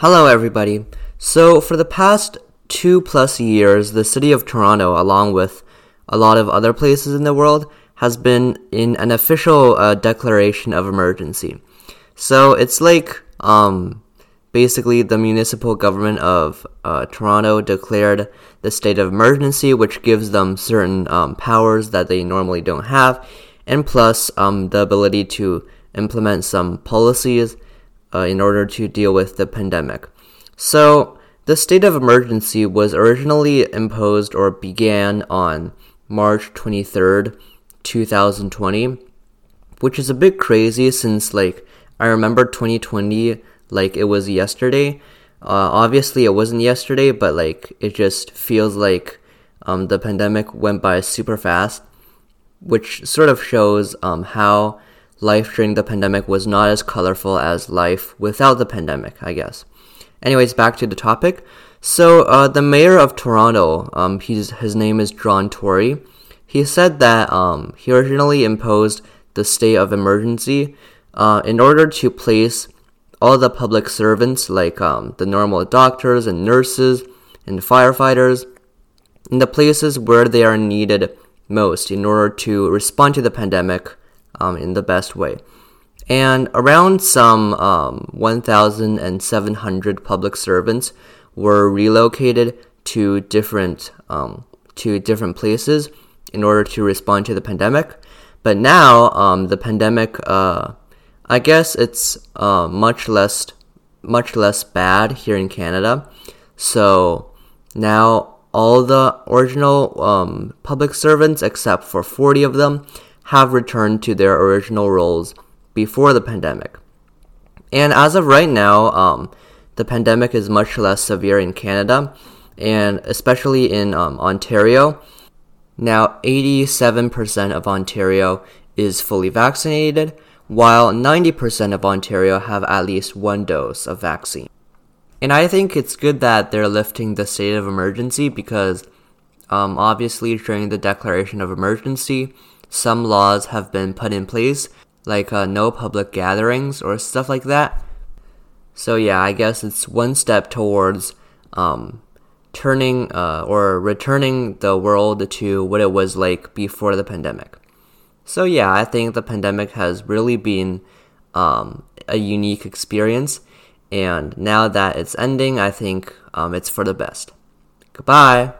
Hello, everybody. So, for the past two plus years, the city of Toronto, along with a lot of other places in the world, has been in an official uh, declaration of emergency. So, it's like um, basically the municipal government of uh, Toronto declared the state of emergency, which gives them certain um, powers that they normally don't have, and plus um, the ability to implement some policies uh, in order to deal with the pandemic. So, the state of emergency was originally imposed or began on March 23rd, 2020, which is a bit crazy since, like, I remember 2020 like it was yesterday. Uh, obviously, it wasn't yesterday, but like it just feels like um, the pandemic went by super fast, which sort of shows um, how life during the pandemic was not as colorful as life without the pandemic, I guess. Anyways, back to the topic. So, uh, the mayor of Toronto, um, he's, his name is John Tory. He said that um, he originally imposed the state of emergency uh, in order to place all the public servants, like um, the normal doctors and nurses and firefighters, in the places where they are needed most in order to respond to the pandemic um, in the best way. And around some um, 1,700 public servants were relocated to different um, to different places in order to respond to the pandemic. But now um, the pandemic, uh, I guess it's uh, much less much less bad here in Canada. So now all the original um, public servants, except for 40 of them, have returned to their original roles before the pandemic. And as of right now, um, the pandemic is much less severe in Canada, and especially in um, Ontario. Now, 87% of Ontario is fully vaccinated, while 90% of Ontario have at least one dose of vaccine. And I think it's good that they're lifting the state of emergency because um, obviously during the declaration of emergency, some laws have been put in place, like uh, no public gatherings or stuff like that. So yeah, I guess it's one step towards um, turning uh, or returning the world to what it was like before the pandemic. So yeah, I think the pandemic has really been um, a unique experience, and now that it's ending, I think um, it's for the best. Goodbye.